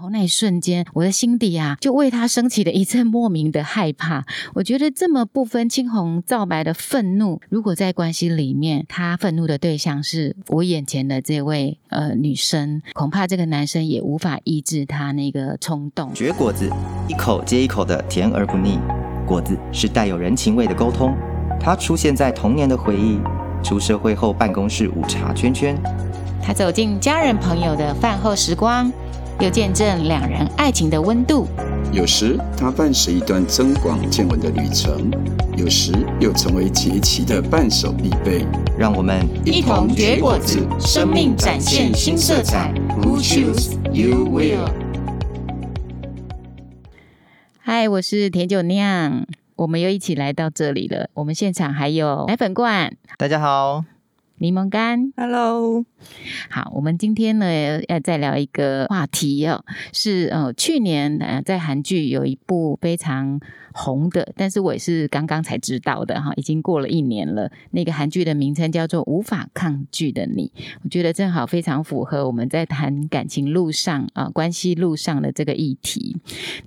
哦，那一瞬间，我的心底啊，就为他升起了一阵莫名的害怕。我觉得这么不分青红皂白的愤怒，如果在关系里面，他愤怒的对象是我眼前的这位呃女生，恐怕这个男生也无法抑制他那个冲动。绝果子，一口接一口的甜而不腻。果子是带有人情味的沟通，它出现在童年的回忆，出社会后办公室午茶圈圈，他走进家人朋友的饭后时光。又见证两人爱情的温度，有时它伴随一段增广见闻的旅程，有时又成为节气的伴手必备。让我们一同绝果子，生命展现新色彩。Who choose you will？嗨，我是甜酒酿，我们又一起来到这里了。我们现场还有奶粉罐，大家好。柠檬干，Hello，好，我们今天呢要再聊一个话题哦，是呃去年呃在韩剧有一部非常红的，但是我也是刚刚才知道的哈，已经过了一年了。那个韩剧的名称叫做《无法抗拒的你》，我觉得正好非常符合我们在谈感情路上啊、呃、关系路上的这个议题。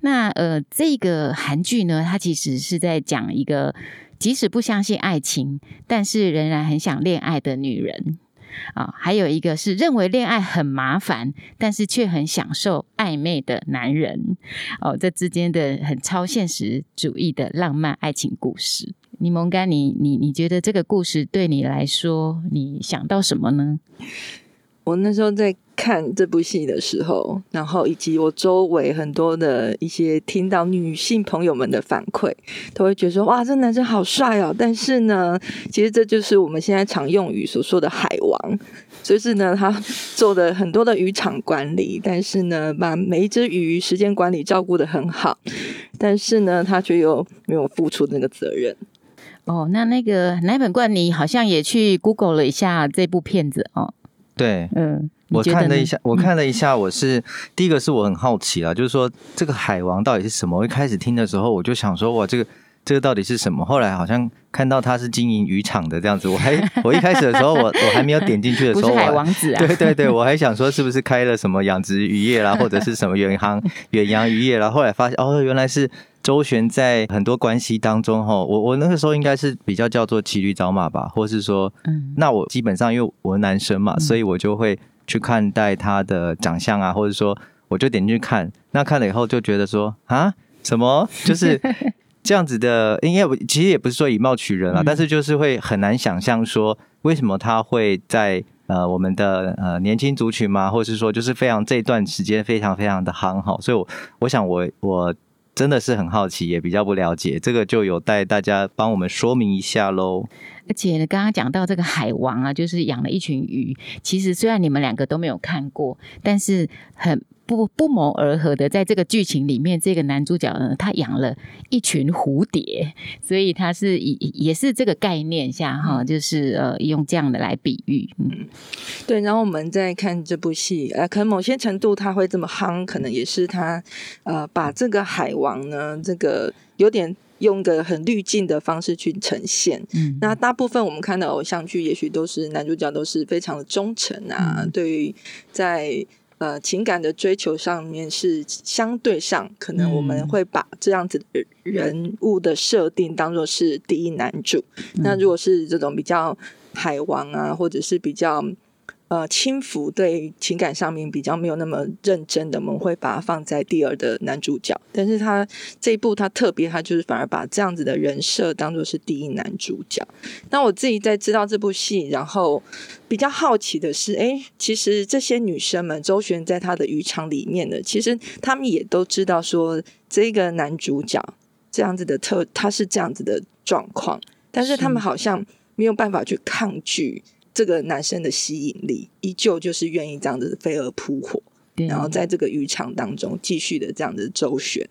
那呃这个韩剧呢，它其实是在讲一个。即使不相信爱情，但是仍然很想恋爱的女人啊，还有一个是认为恋爱很麻烦，但是却很享受暧昧的男人哦，这之间的很超现实主义的浪漫爱情故事。柠檬干，你你你觉得这个故事对你来说，你想到什么呢？我那时候在看这部戏的时候，然后以及我周围很多的一些听到女性朋友们的反馈，都会觉得说：“哇，这男生好帅哦！”但是呢，其实这就是我们现在常用语所说的“海王”，就是呢，他做的很多的渔场管理，但是呢，把每一只鱼时间管理照顾得很好，但是呢，他却又没有付出那个责任。哦，那那个奶粉罐，你好像也去 Google 了一下这部片子哦。对，嗯，我看了一下，我看了一下，我是、嗯、第一个是我很好奇啊，就是说这个海王到底是什么？我一开始听的时候，我就想说，哇，这个这个到底是什么？后来好像看到他是经营渔场的这样子，我还 我一开始的时候，我我还没有点进去的时候，海王子啊，对对对，我还想说是不是开了什么养殖渔业啦，或者是什么远航 远洋渔业啦，后来发现哦，原来是。周旋在很多关系当中，哈，我我那个时候应该是比较叫做骑驴找马吧，或是说，嗯，那我基本上因为我是男生嘛，所以我就会去看待他的长相啊，或者说我就点进去看，那看了以后就觉得说啊，什么就是这样子的，应该其实也不是说以貌取人啊，但是就是会很难想象说为什么他会在呃我们的呃年轻族群嘛，或者是说就是非常这段时间非常非常的夯哈，所以我我想我我。真的是很好奇，也比较不了解，这个就有待大家帮我们说明一下喽。而且呢，刚刚讲到这个海王啊，就是养了一群鱼。其实虽然你们两个都没有看过，但是很。不不谋而合的，在这个剧情里面，这个男主角呢，他养了一群蝴蝶，所以他是以也是这个概念下哈，就是呃用这样的来比喻，嗯，对。然后我们再看这部戏，呃，可能某些程度他会这么夯，可能也是他呃把这个海王呢，这个有点用个很滤镜的方式去呈现。嗯，那大部分我们看到偶像剧，也许都是男主角都是非常的忠诚啊，嗯、对于在。呃，情感的追求上面是相对上，可能我们会把这样子的人物的设定当做是第一男主。嗯。那如果是这种比较海王啊，或者是比较。呃，轻浮对情感上面比较没有那么认真的，我们会把它放在第二的男主角。但是他这一部他特别，他就是反而把这样子的人设当做是第一男主角。那我自己在知道这部戏，然后比较好奇的是，哎，其实这些女生们周旋在他的渔场里面的，其实他们也都知道说这个男主角这样子的特，他是这样子的状况，但是他们好像没有办法去抗拒。这个男生的吸引力依旧就是愿意这样子飞蛾扑火，然后在这个渔场当中继续的这样子周旋。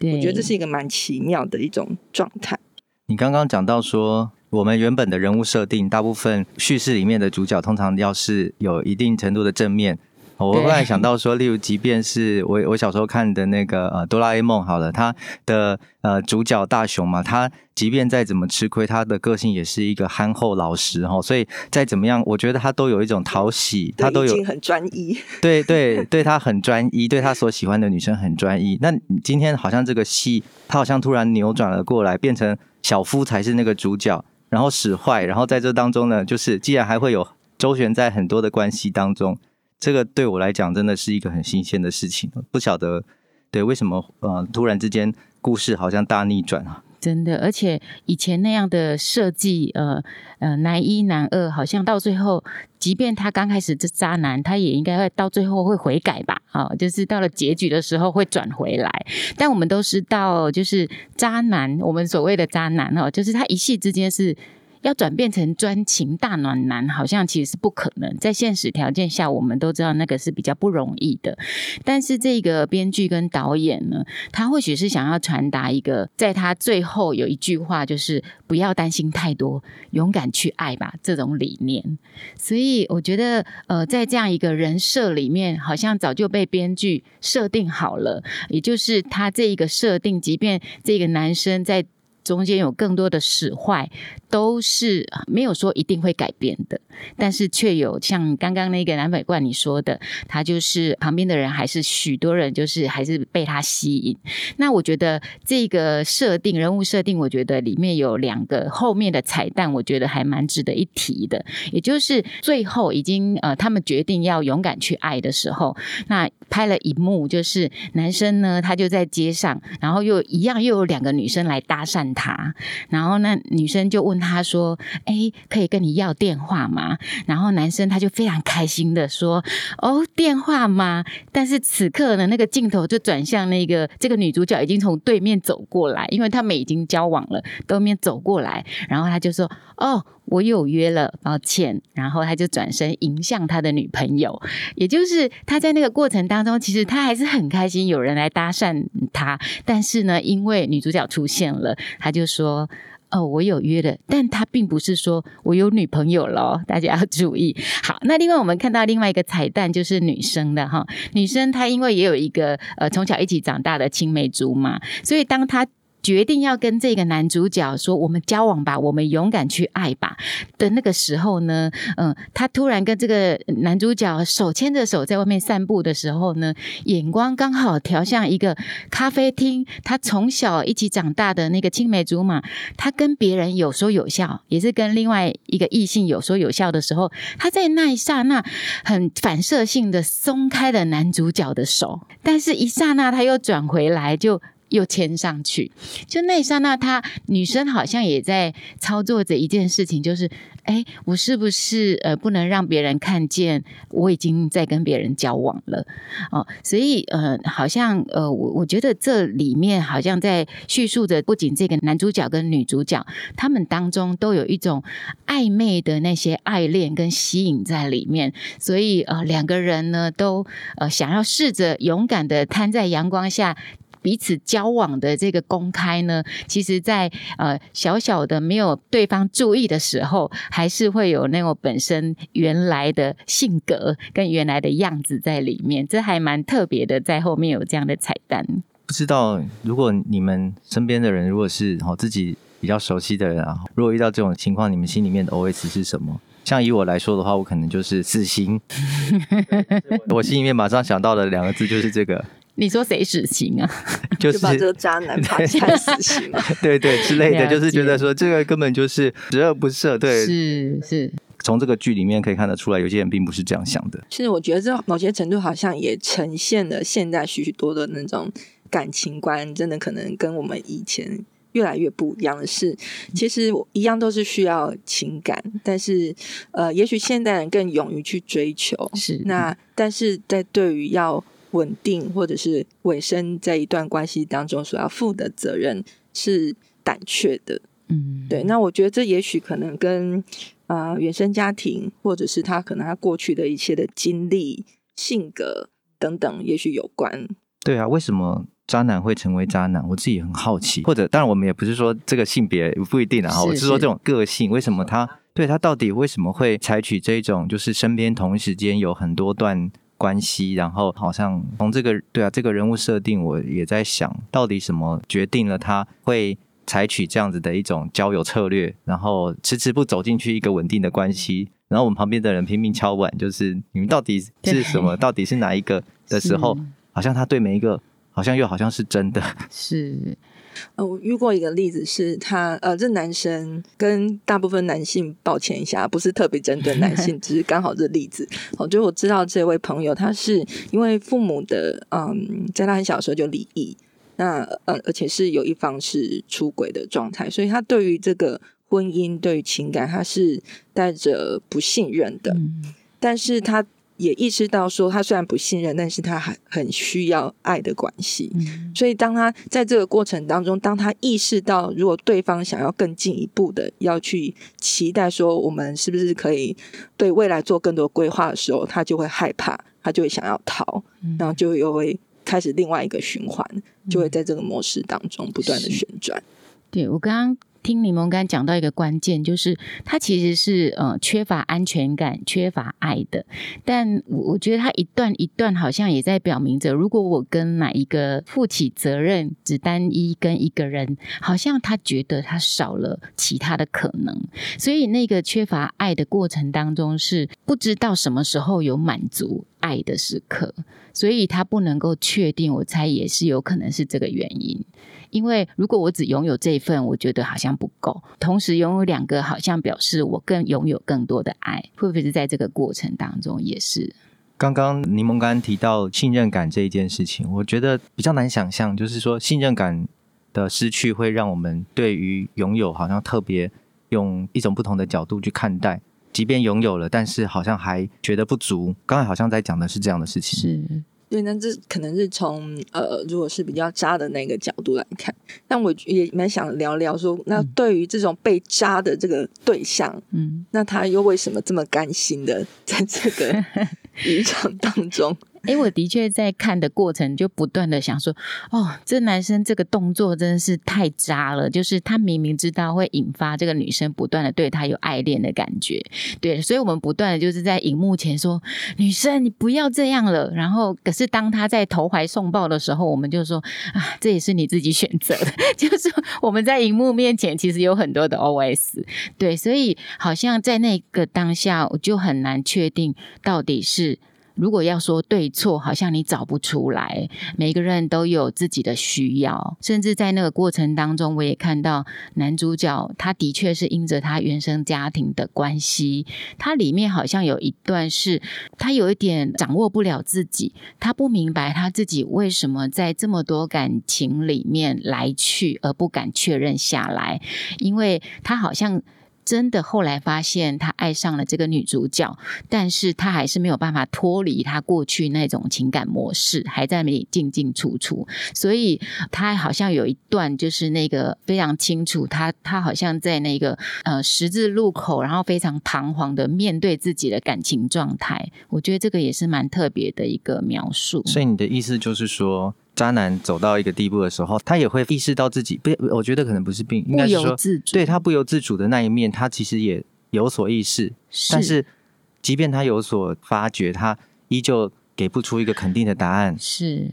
我觉得这是一个蛮奇妙的一种状态。你刚刚讲到说，我们原本的人物设定，大部分叙事里面的主角通常要是有一定程度的正面。我忽然想到说，例如，即便是我我小时候看的那个呃哆啦 A 梦，好了，他的呃主角大雄嘛，他即便再怎么吃亏，他的个性也是一个憨厚老实哈，所以再怎么样，我觉得他都有一种讨喜，他都有很专一，对 对对，他很专一，对他所喜欢的女生很专一。那今天好像这个戏，他好像突然扭转了过来，变成小夫才是那个主角，然后使坏，然后在这当中呢，就是既然还会有周旋在很多的关系当中。这个对我来讲真的是一个很新鲜的事情，不晓得对为什么呃突然之间故事好像大逆转啊！真的，而且以前那样的设计，呃呃男一男二，好像到最后，即便他刚开始是渣男，他也应该会到最后会悔改吧？啊、哦，就是到了结局的时候会转回来。但我们都知道，就是渣男，我们所谓的渣男哦，就是他一夕之间是。要转变成专情大暖男，好像其实是不可能。在现实条件下，我们都知道那个是比较不容易的。但是这个编剧跟导演呢，他或许是想要传达一个，在他最后有一句话，就是不要担心太多，勇敢去爱吧，这种理念。所以我觉得，呃，在这样一个人设里面，好像早就被编剧设定好了，也就是他这一个设定，即便这个男生在。中间有更多的使坏，都是没有说一定会改变的，但是却有像刚刚那个南北冠你说的，他就是旁边的人还是许多人就是还是被他吸引。那我觉得这个设定人物设定，我觉得里面有两个后面的彩蛋，我觉得还蛮值得一提的。也就是最后已经呃他们决定要勇敢去爱的时候，那拍了一幕，就是男生呢他就在街上，然后又一样又有两个女生来搭讪。他，然后那女生就问他说：“哎，可以跟你要电话吗？”然后男生他就非常开心的说：“哦，电话吗？”但是此刻呢，那个镜头就转向那个这个女主角已经从对面走过来，因为他们已经交往了，对面走过来，然后他就说：“哦。”我有约了，抱歉。然后他就转身迎向他的女朋友，也就是他在那个过程当中，其实他还是很开心有人来搭讪他。但是呢，因为女主角出现了，他就说：“哦，我有约了。”但他并不是说我有女朋友了，大家要注意。好，那另外我们看到另外一个彩蛋就是女生的哈，女生她因为也有一个呃从小一起长大的青梅竹马，所以当她。决定要跟这个男主角说“我们交往吧，我们勇敢去爱吧”的那个时候呢，嗯，他突然跟这个男主角手牵着手在外面散步的时候呢，眼光刚好调向一个咖啡厅。他从小一起长大的那个青梅竹马，他跟别人有说有笑，也是跟另外一个异性有说有笑的时候，他在那一刹那很反射性的松开了男主角的手，但是一刹那他又转回来就。又牵上去，就那一刹那，她女生好像也在操作着一件事情，就是，哎，我是不是呃不能让别人看见我已经在跟别人交往了？哦，所以呃，好像呃，我我觉得这里面好像在叙述着，不仅这个男主角跟女主角他们当中都有一种暧昧的那些爱恋跟吸引在里面，所以呃，两个人呢都呃想要试着勇敢的摊在阳光下。彼此交往的这个公开呢，其实在呃小小的没有对方注意的时候，还是会有那种本身原来的性格跟原来的样子在里面，这还蛮特别的，在后面有这样的彩蛋。不知道如果你们身边的人，如果是哦自己比较熟悉的人啊，如果遇到这种情况，你们心里面的 OS 是什么？像以我来说的话，我可能就是死心。我心里面马上想到的两个字就是这个。你说谁死刑啊？就是就把这个渣男 判下死刑嘛？对对之类的，就是觉得说这个根本就是十恶不赦。对，是是。从这个剧里面可以看得出来，有些人并不是这样想的。其实我觉得这某些程度好像也呈现了现在许许多多的那种感情观，真的可能跟我们以前越来越不一样的是，其实一样都是需要情感，但是呃，也许现代人更勇于去追求。是那，但是在对于要。稳定或者是尾声，在一段关系当中所要负的责任是胆怯的，嗯，对。那我觉得这也许可能跟啊、呃、原生家庭，或者是他可能他过去的一切的经历、性格等等，也许有关。对啊，为什么渣男会成为渣男？我自己很好奇。或者，当然我们也不是说这个性别不一定啊，我是说这种个性，为什么他对他到底为什么会采取这种，就是身边同一时间有很多段。关系，然后好像从这个对啊这个人物设定，我也在想到底什么决定了他会采取这样子的一种交友策略，然后迟迟不走进去一个稳定的关系，然后我们旁边的人拼命敲碗，就是你们到底是什么？到底是哪一个的时候，好像他对每一个好像又好像是真的，是。呃，我遇过一个例子是他，呃，这男生跟大部分男性，抱歉一下，不是特别针对男性，只是刚好这例子。我觉得我知道这位朋友，他是因为父母的，嗯，在他很小的时候就离异，那呃，而且是有一方是出轨的状态，所以他对于这个婚姻，对于情感，他是带着不信任的，嗯、但是他。也意识到说，他虽然不信任，但是他还很需要爱的关系。嗯。所以，当他在这个过程当中，当他意识到，如果对方想要更进一步的要去期待说，我们是不是可以对未来做更多规划的时候，他就会害怕，他就会想要逃，然后就又会开始另外一个循环，就会在这个模式当中不断的旋转。对，我刚刚。听柠檬刚讲到一个关键，就是他其实是呃缺乏安全感、缺乏爱的。但我我觉得他一段一段好像也在表明着，如果我跟哪一个负起责任，只单一跟一个人，好像他觉得他少了其他的可能。所以那个缺乏爱的过程当中，是不知道什么时候有满足爱的时刻，所以他不能够确定。我猜也是有可能是这个原因。因为如果我只拥有这一份，我觉得好像不够。同时拥有两个，好像表示我更拥有更多的爱，会不会是在这个过程当中也是？刚刚柠檬刚刚提到信任感这一件事情，我觉得比较难想象，就是说信任感的失去会让我们对于拥有好像特别用一种不同的角度去看待，即便拥有了，但是好像还觉得不足。刚才好像在讲的是这样的事情，是。对，那这可能是从呃，如果是比较渣的那个角度来看，但我也蛮想聊聊说，那对于这种被渣的这个对象，嗯，那他又为什么这么甘心的在这个 渔场当中？哎，我的确在看的过程就不断的想说，哦，这男生这个动作真的是太渣了，就是他明明知道会引发这个女生不断的对他有爱恋的感觉，对，所以我们不断的就是在荧幕前说，女生你不要这样了，然后可是当他在投怀送抱的时候，我们就说啊，这也是你自己选择的，就是我们在荧幕面前其实有很多的 OS，对，所以好像在那个当下，我就很难确定到底是。如果要说对错，好像你找不出来。每个人都有自己的需要，甚至在那个过程当中，我也看到男主角，他的确是因着他原生家庭的关系，他里面好像有一段是，他有一点掌握不了自己，他不明白他自己为什么在这么多感情里面来去而不敢确认下来，因为他好像。真的后来发现他爱上了这个女主角，但是他还是没有办法脱离他过去那种情感模式，还在那里进进出出。所以他好像有一段就是那个非常清楚，他他好像在那个呃十字路口，然后非常彷徨的面对自己的感情状态。我觉得这个也是蛮特别的一个描述。所以你的意思就是说，渣男走到一个地步的时候，他也会意识到自己不，我觉得可能不是病，应该是说，对他不由自主的那一面，他其实也有所意识，是，但是即便他有所发觉，他依旧给不出一个肯定的答案。是。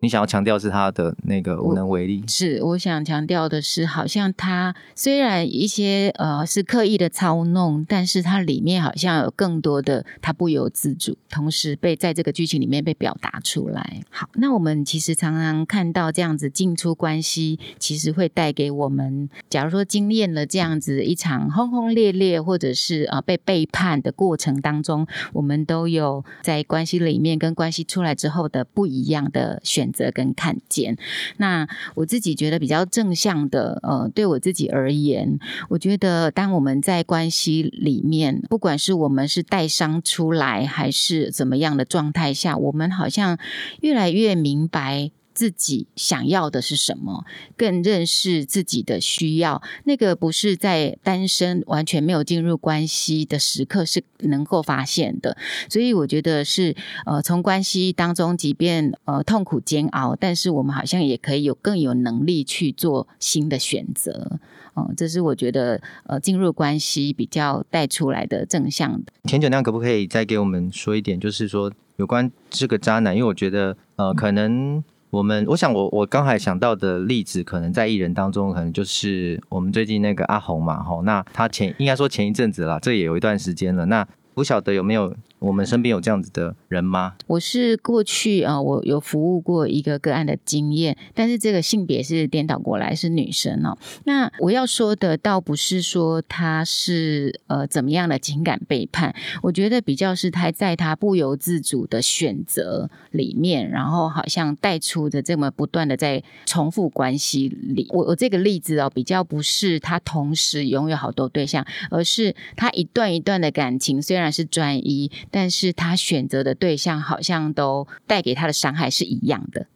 你想要强调是他的那个无能为力，是我想强调的是，好像他虽然一些呃是刻意的操弄，但是他里面好像有更多的他不由自主，同时被在这个剧情里面被表达出来。好，那我们其实常常看到这样子进出关系，其实会带给我们，假如说经验了这样子一场轰轰烈烈，或者是啊、呃、被背叛的过程当中，我们都有在关系里面跟关系出来之后的不一样的选择。选择跟看见，那我自己觉得比较正向的，呃，对我自己而言，我觉得当我们在关系里面，不管是我们是带伤出来，还是怎么样的状态下，我们好像越来越明白自己想要的是什么，更认识自己的需要。那个不是在单身完全没有进入关系的时刻是能够发现的。所以我觉得是呃，从关系当中，即便呃痛苦煎熬，但是我们好像也可以有更有能力去做新的选择。嗯，这是我觉得呃进入关系比较带出来的正向的。甜酒酿可不可以再给我们说一点，就是说有关这个渣男，因为我觉得呃可能我们，我想我我刚才想到的例子，可能在艺人当中，可能就是我们最近那个阿红嘛，吼，那他前应该说前一阵子啦，这也有一段时间了，那不晓得有没有。我们身边有这样子的人吗？我是过去啊，我有服务过一个个案的经验，但是这个性别是颠倒过来，是女生哦。那我要说的倒不是说她是呃怎么样的情感背叛，我觉得比较是她在她不由自主的选择里面，然后好像带出的这么不断的在重复关系里。我我这个例子哦，比较不是她同时拥有好多对象，而是她一段一段的感情虽然是专一。但是他选择的对象好像都带给他的伤害是一样的。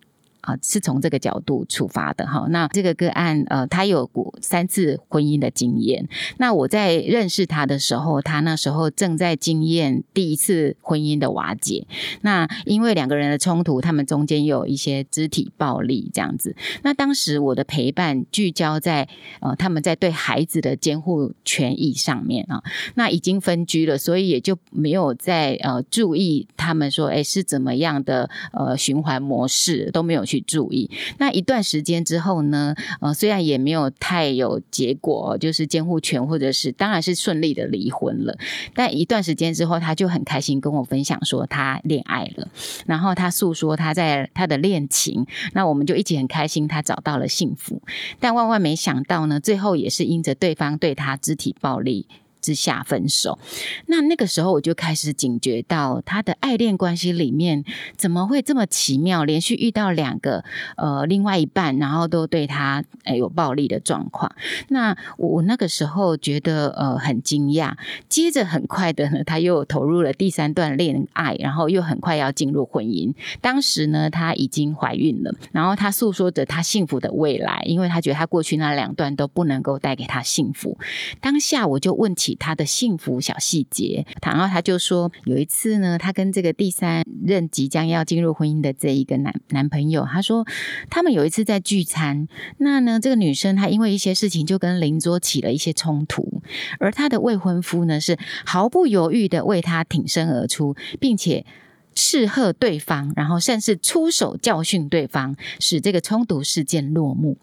啊，是从这个角度出发的哈。那这个个案，呃，他有过三次婚姻的经验。那我在认识他的时候，他那时候正在经验第一次婚姻的瓦解。那因为两个人的冲突，他们中间有一些肢体暴力这样子。那当时我的陪伴聚焦在呃他们在对孩子的监护权益上面啊。那已经分居了，所以也就没有在呃注意他们说，哎，是怎么样的呃循环模式都没有。去注意，那一段时间之后呢，呃，虽然也没有太有结果，就是监护权或者是当然是顺利的离婚了，但一段时间之后，他就很开心跟我分享说他恋爱了，然后他诉说他在他的恋情，那我们就一起很开心，他找到了幸福，但万万没想到呢，最后也是因着对方对他肢体暴力。之下分手，那那个时候我就开始警觉到他的爱恋关系里面怎么会这么奇妙，连续遇到两个呃另外一半，然后都对他诶有暴力的状况。那我那个时候觉得呃很惊讶，接着很快的呢，他又投入了第三段恋爱，然后又很快要进入婚姻。当时呢，他已经怀孕了，然后他诉说着他幸福的未来，因为他觉得他过去那两段都不能够带给他幸福。当下我就问起。她的幸福小细节，然后她就说，有一次呢，她跟这个第三任即将要进入婚姻的这一个男男朋友，他说他们有一次在聚餐，那呢，这个女生她因为一些事情就跟邻桌起了一些冲突，而她的未婚夫呢是毫不犹豫的为她挺身而出，并且。斥喝对方，然后甚至出手教训对方，使这个冲突事件落幕。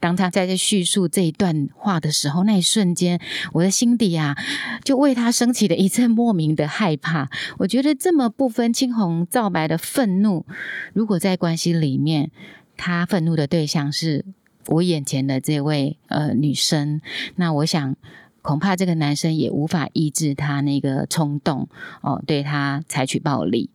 当他在这叙述这一段话的时候，那一瞬间，我的心底啊，就为他升起了一阵莫名的害怕。我觉得这么不分青红皂白的愤怒，如果在关系里面，他愤怒的对象是我眼前的这位呃女生，那我想。恐怕这个男生也无法抑制他那个冲动哦，对他采取暴力。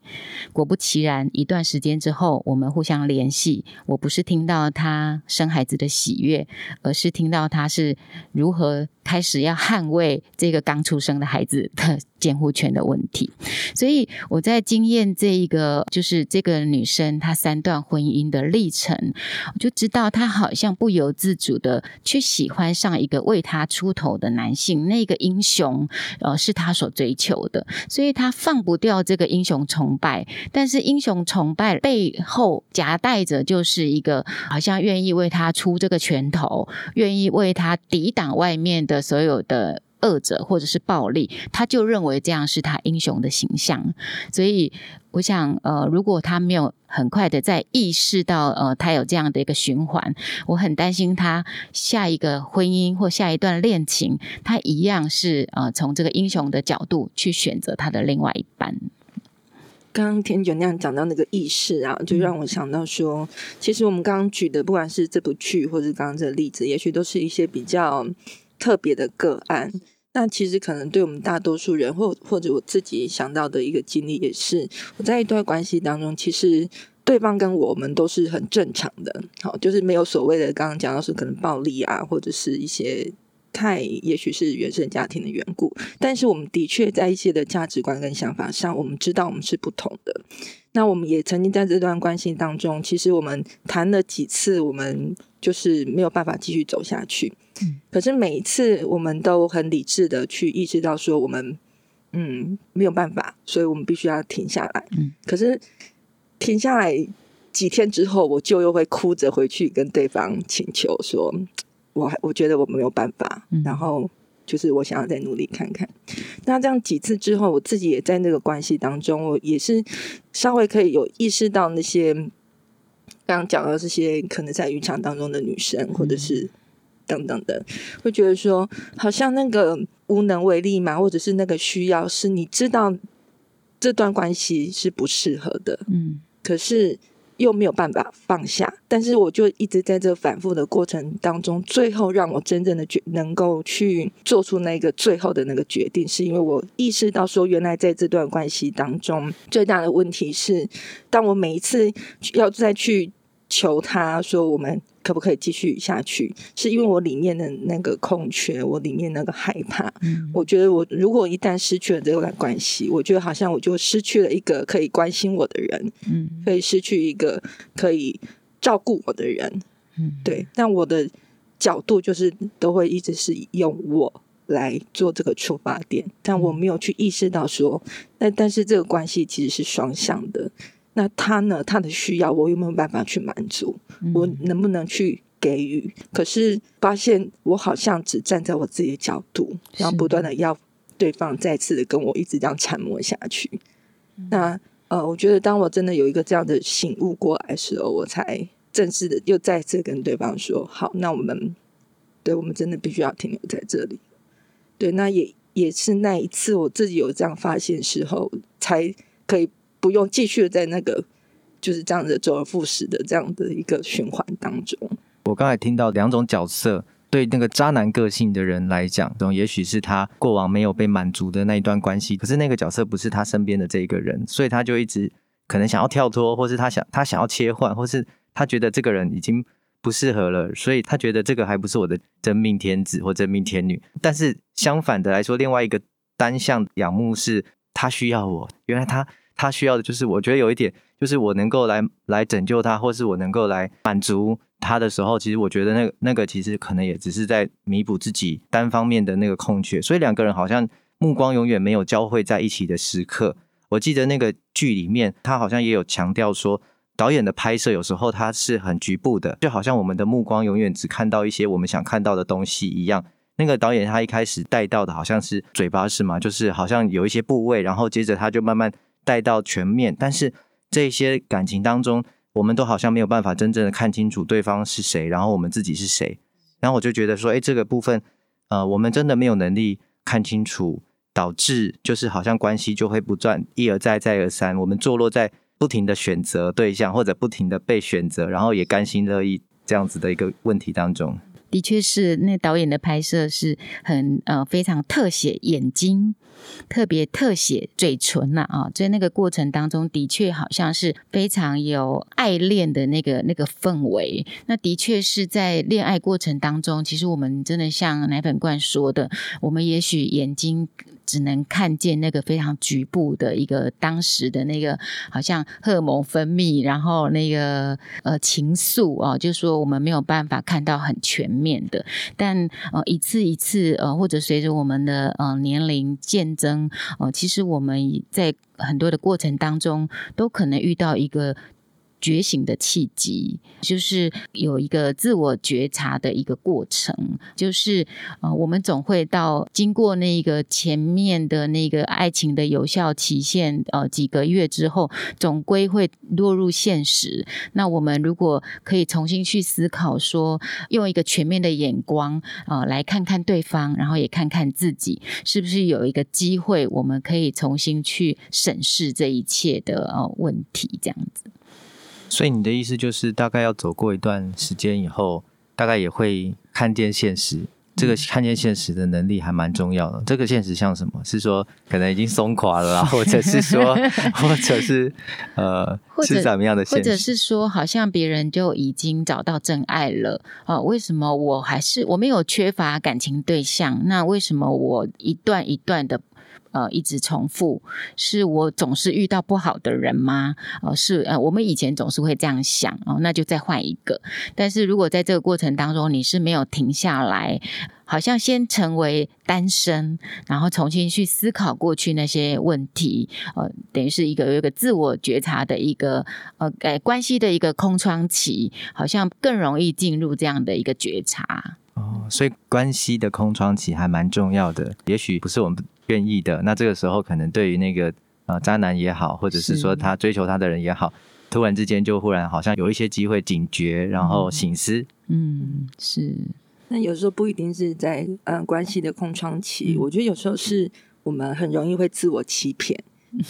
果不其然，一段时间之后，我们互相联系。我不是听到他生孩子的喜悦，而是听到他是如何开始要捍卫这个刚出生的孩子的 监护权的问题。所以我在经验这一个，就是这个女生她三段婚姻的历程，我就知道她好像不由自主的去喜欢上一个为她出头的男性，那个英雄，呃，是他所追求的，所以他放不掉这个英雄崇拜。但是英雄崇拜背后夹带着就是一个好像愿意为他出这个拳头，愿意为他抵挡外面的所有的。恶者或者是暴力，他就认为这样是他英雄的形象。所以，我想，呃，如果他没有很快的在意识到，呃，他有这样的一个循环，我很担心他下一个婚姻或下一段恋情，他一样是呃从这个英雄的角度去选择他的另外一半。刚刚甜酒那样讲到那个意识啊，就让我想到说，其实我们刚刚举的，不管是这部剧或者刚刚这个例子，也许都是一些比较。特别的个案，那其实可能对我们大多数人，或或者我自己想到的一个经历，也是我在一段关系当中，其实对方跟我们都是很正常的，好，就是没有所谓的刚刚讲到是可能暴力啊，或者是一些太，也许是原生家庭的缘故，但是我们的确在一些的价值观跟想法上，我们知道我们是不同的。那我们也曾经在这段关系当中，其实我们谈了几次，我们就是没有办法继续走下去。嗯，可是每一次我们都很理智的去意识到说，我们嗯没有办法，所以我们必须要停下来。嗯，可是停下来几天之后，我就又会哭着回去跟对方请求说。我我觉得我没有办法，然后就是我想要再努力看看。那这样几次之后，我自己也在那个关系当中，我也是稍微可以有意识到那些刚刚讲到这些可能在渔场当中的女生，或者是等等的，会觉得说好像那个无能为力嘛，或者是那个需要是你知道这段关系是不适合的，嗯，可是。又没有办法放下，但是我就一直在这反复的过程当中，最后让我真正的决能够去做出那个最后的那个决定，是因为我意识到说，原来在这段关系当中，最大的问题是，当我每一次要再去。求他说：“我们可不可以继续下去？”是因为我里面的那个空缺，我里面那个害怕。嗯，我觉得我如果一旦失去了这段关系，我觉得好像我就失去了一个可以关心我的人，嗯，可以失去一个可以照顾我的人，嗯，对。但我的角度就是都会一直是用我来做这个出发点，但我没有去意识到说，但但是这个关系其实是双向的。那他呢？他的需要我有没有办法去满足？我能不能去给予？可是发现我好像只站在我自己的角度，然后不断的要对方再次的跟我一直这样缠磨下去。那呃，我觉得当我真的有一个这样的醒悟过来的时候，我才正式的又再次跟对方说：好，那我们对我们真的必须要停留在这里。对，那也也是那一次我自己有这样发现的时候，才可以。不用继续在那个就是这样的周而复始的这样的一个循环当中。我刚才听到两种角色，对那个渣男个性的人来讲，这种也许是他过往没有被满足的那一段关系，可是那个角色不是他身边的这一个人，所以他就一直可能想要跳脱，或是他想他想要切换，或是他觉得这个人已经不适合了，所以他觉得这个还不是我的真命天子或真命天女。但是相反的来说，另外一个单向仰慕是他需要我，原来他。他需要的就是，我觉得有一点，就是我能够来来拯救他，或是我能够来满足他的时候，其实我觉得那个那个其实可能也只是在弥补自己单方面的那个空缺。所以两个人好像目光永远没有交汇在一起的时刻。我记得那个剧里面，他好像也有强调说，导演的拍摄有时候他是很局部的，就好像我们的目光永远只看到一些我们想看到的东西一样。那个导演他一开始带到的好像是嘴巴是吗？就是好像有一些部位，然后接着他就慢慢。带到全面，但是这些感情当中，我们都好像没有办法真正的看清楚对方是谁，然后我们自己是谁。然后我就觉得说，哎，这个部分，呃，我们真的没有能力看清楚，导致就是好像关系就会不断一而再再而三，我们坐落在不停的选择对象或者不停的被选择，然后也甘心乐意这样子的一个问题当中。的确是，那导演的拍摄是很呃非常特写眼睛。特别特写嘴唇呐啊，在那个过程当中的确好像是非常有爱恋的那个那个氛围。那的确是在恋爱过程当中，其实我们真的像奶粉罐说的，我们也许眼睛。只能看见那个非常局部的一个当时的那个好像荷尔蒙分泌，然后那个呃情愫啊，就是说我们没有办法看到很全面的。但呃一次一次呃或者随着我们的呃年龄渐争哦其实我们在很多的过程当中都可能遇到一个。觉醒的契机，就是有一个自我觉察的一个过程，就是呃，我们总会到经过那个前面的那个爱情的有效期限，呃，几个月之后，总归会落入现实。那我们如果可以重新去思考，说用一个全面的眼光啊，呃，来看看对方，然后也看看自己，是不是有一个机会，我们可以重新去审视这一切的呃问题，这样子。所以你的意思就是，大概要走过一段时间以后，大概也会看见现实，这个看见现实的能力还蛮重要的。这个现实像什么？是说可能已经松垮了啦，或者是说，或者是呃，是怎么样的现实？或者是说，好像别人就已经找到真爱了啊？为什么我还是我没有缺乏感情对象？那为什么我一段一段的？呃，一直重复，是我总是遇到不好的人吗？呃，是呃，我们以前总是会这样想哦，那就再换一个。但是如果在这个过程当中，你是没有停下来，好像先成为单身，然后重新去思考过去那些问题，呃，等于是一个有一个自我觉察的一个呃，呃，关系的一个空窗期，好像更容易进入这样的一个觉察。哦，所以关系的空窗期还蛮重要的，也许不是我们。愿意的，那这个时候可能对于那个呃渣男也好，或者是说他追求他的人也好，突然之间就忽然好像有一些机会警觉，然后醒思。嗯，是。那有时候不一定是在嗯、呃、关系的空窗期，嗯，我觉得有时候是我们很容易会自我欺骗。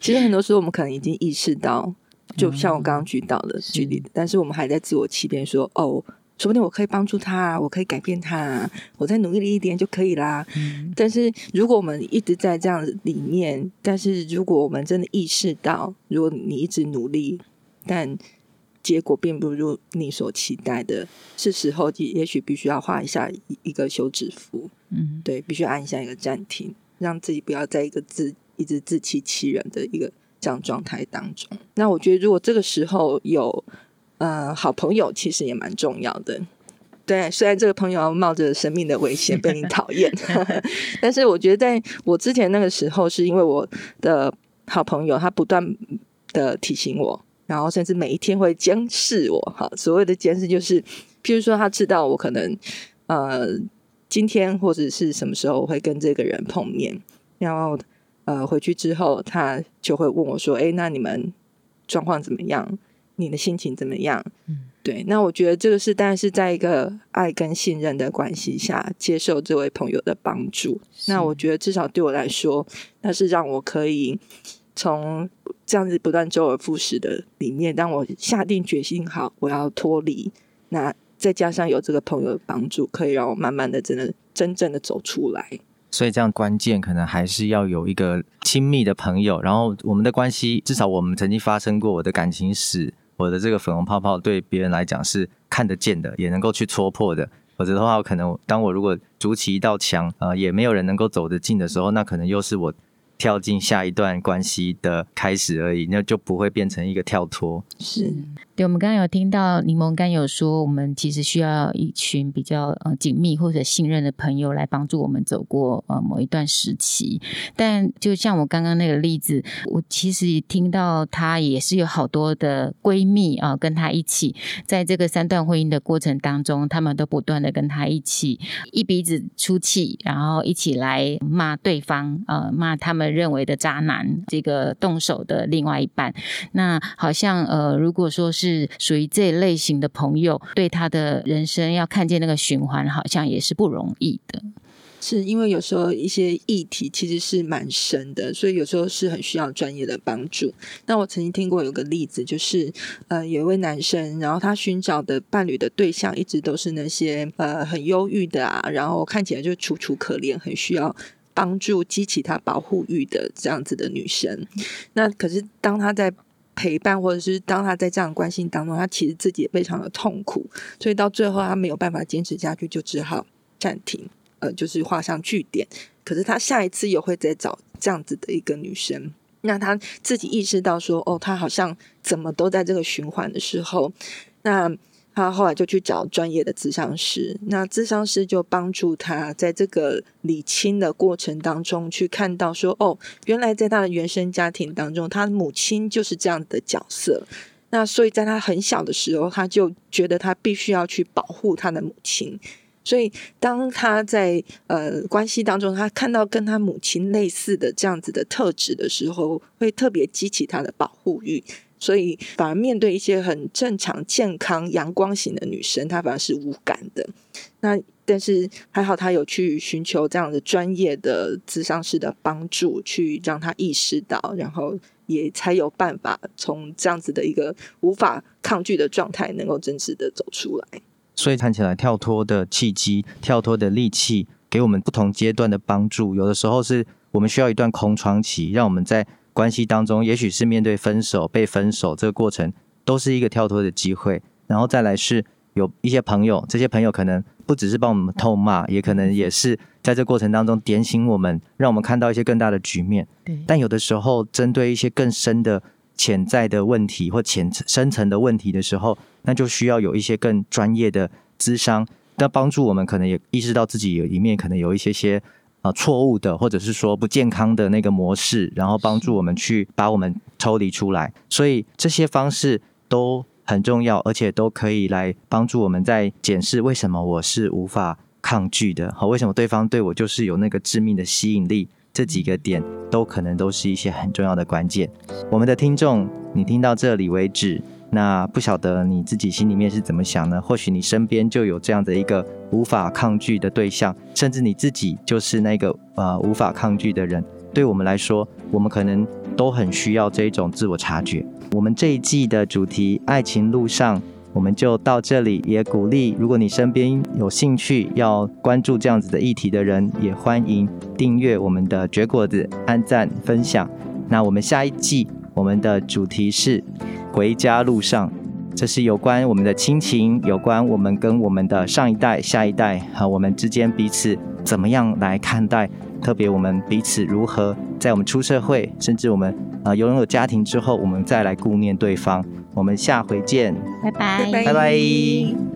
其实很多时候我们可能已经意识到，就像我刚刚举到的举例，但是我们还在自我欺骗说哦。说不定我可以帮助他，我可以改变他，我再努力一点就可以啦。嗯。但是如果我们一直在这样里面，但是如果我们真的意识到，如果你一直努力，但结果并不如你所期待的，是时候也许必须要画一下一个休止符。嗯，对，必须按一下一个暂停，让自己不要在一个自一直自欺欺人的一个这样状态当中。那我觉得，如果这个时候有。呃，好朋友其实也蛮重要的。对，虽然这个朋友要冒着生命的危险被你讨厌，但是我觉得在我之前那个时候，是因为我的好朋友他不断的提醒我，然后甚至每一天会监视我。哈，所谓的监视就是，譬如说他知道我可能呃今天或者是什么时候我会跟这个人碰面，然后呃回去之后他就会问我说：“哎，那你们状况怎么样？”你的心情怎么样？嗯，对，那我觉得这个是，当然是在一个爱跟信任的关系下接受这位朋友的帮助。那我觉得至少对我来说，那是让我可以从这样子不断周而复始的里面，让我下定决心好，我要脱离。那再加上有这个朋友的帮助，可以让我慢慢的真的真正的走出来。所以这样关键可能还是要有一个亲密的朋友，然后我们的关系至少我们曾经发生过我的感情史。我的这个粉红泡泡对别人来讲是看得见的，也能够去戳破的。否则的话，我可能当我如果筑起一道墙，呃，也没有人能够走得近的时候，那可能又是我。跳进下一段关系的开始而已，那就不会变成一个跳脱。是，对，我们刚刚有听到柠檬干有说，我们其实需要一群比较呃紧密或者信任的朋友来帮助我们走过呃某一段时期。但就像我刚刚那个例子，我其实听到她也是有好多的闺蜜啊、跟她一起在这个三段婚姻的过程当中，他们都不断的跟她一起一鼻子出气，然后一起来骂对方，呃，骂他们。认为的渣男，这个动手的另外一半，那好像呃，如果说是是属于这类型的朋友，对他的人生要看见那个循环，好像也是不容易的。是因为有时候一些议题其实是蛮深的，所以有时候是很需要专业的帮助。那我曾经听过有个例子，就是呃，有一位男生，然后他寻找的伴侣的对象一直都是那些呃很忧郁的啊，然后看起来就楚楚可怜，很需要。帮助激起他保护欲的这样子的女生，那可是当他在陪伴，或者是当他在这样关心当中，他其实自己也非常的痛苦，所以到最后他没有办法坚持下去，就只好暂停，呃，就是画上句点。可是他下一次又会再找这样子的一个女生，那他自己意识到说，哦，他好像怎么都在这个循环的时候，那。他后来就去找专业的咨商师，那咨商师就帮助他在这个理清的过程当中，去看到说，哦，原来在他的原生家庭当中，他的母亲就是这样的角色。那所以在他很小的时候，他就觉得他必须要去保护他的母亲。所以当他在呃关系当中，他看到跟他母亲类似的这样子的特质的时候，会特别激起他的保护欲。所以，反而面对一些很正常、健康、阳光型的女生，她反而是无感的。那但是还好，她有去寻求这样的专业的咨商师的帮助，去让她意识到，然后也才有办法从这样子的一个无法抗拒的状态，能够真实的走出来。所以看起来跳脱的契机、跳脱的利器，给我们不同阶段的帮助。有的时候是我们需要一段空窗期，让我们在关系当中，也许是面对分手、被分手这个过程，都是一个跳脱的机会。然后再来是有一些朋友，这些朋友可能不只是帮我们痛骂，也可能也是在这过程当中点醒我们，让我们看到一些更大的局面。对。但有的时候，针对一些更深的潜在的问题或浅深层的问题的时候，那就需要有一些更专业的咨商，那帮助我们可能也意识到自己有一面可能有一些些啊、错误的，或者是说不健康的那个模式，然后帮助我们去把我们抽离出来。所以这些方式都很重要，而且都可以来帮助我们在检视为什么我是无法抗拒的，好，为什么对方对我就是有那个致命的吸引力？这几个点都可能都是一些很重要的关键。我们的听众，你听到这里为止，那不晓得你自己心里面是怎么想呢？或许你身边就有这样的一个无法抗拒的对象，甚至你自己就是那个呃无法抗拒的人。对我们来说，我们可能都很需要这一种自我察觉。我们这一季的主题“爱情路上”。我们就到这里，也鼓励如果你身边有兴趣要关注这样子的议题的人，也欢迎订阅我们的绝果子，按赞分享。那我们下一季我们的主题是回家路上，这是有关我们的亲情，有关我们跟我们的上一代、下一代和我们之间彼此怎么样来看待，特别我们彼此如何在我们出社会，甚至我们啊拥有家庭之后，我们再来顾念对方。我们下回见，拜拜，拜拜。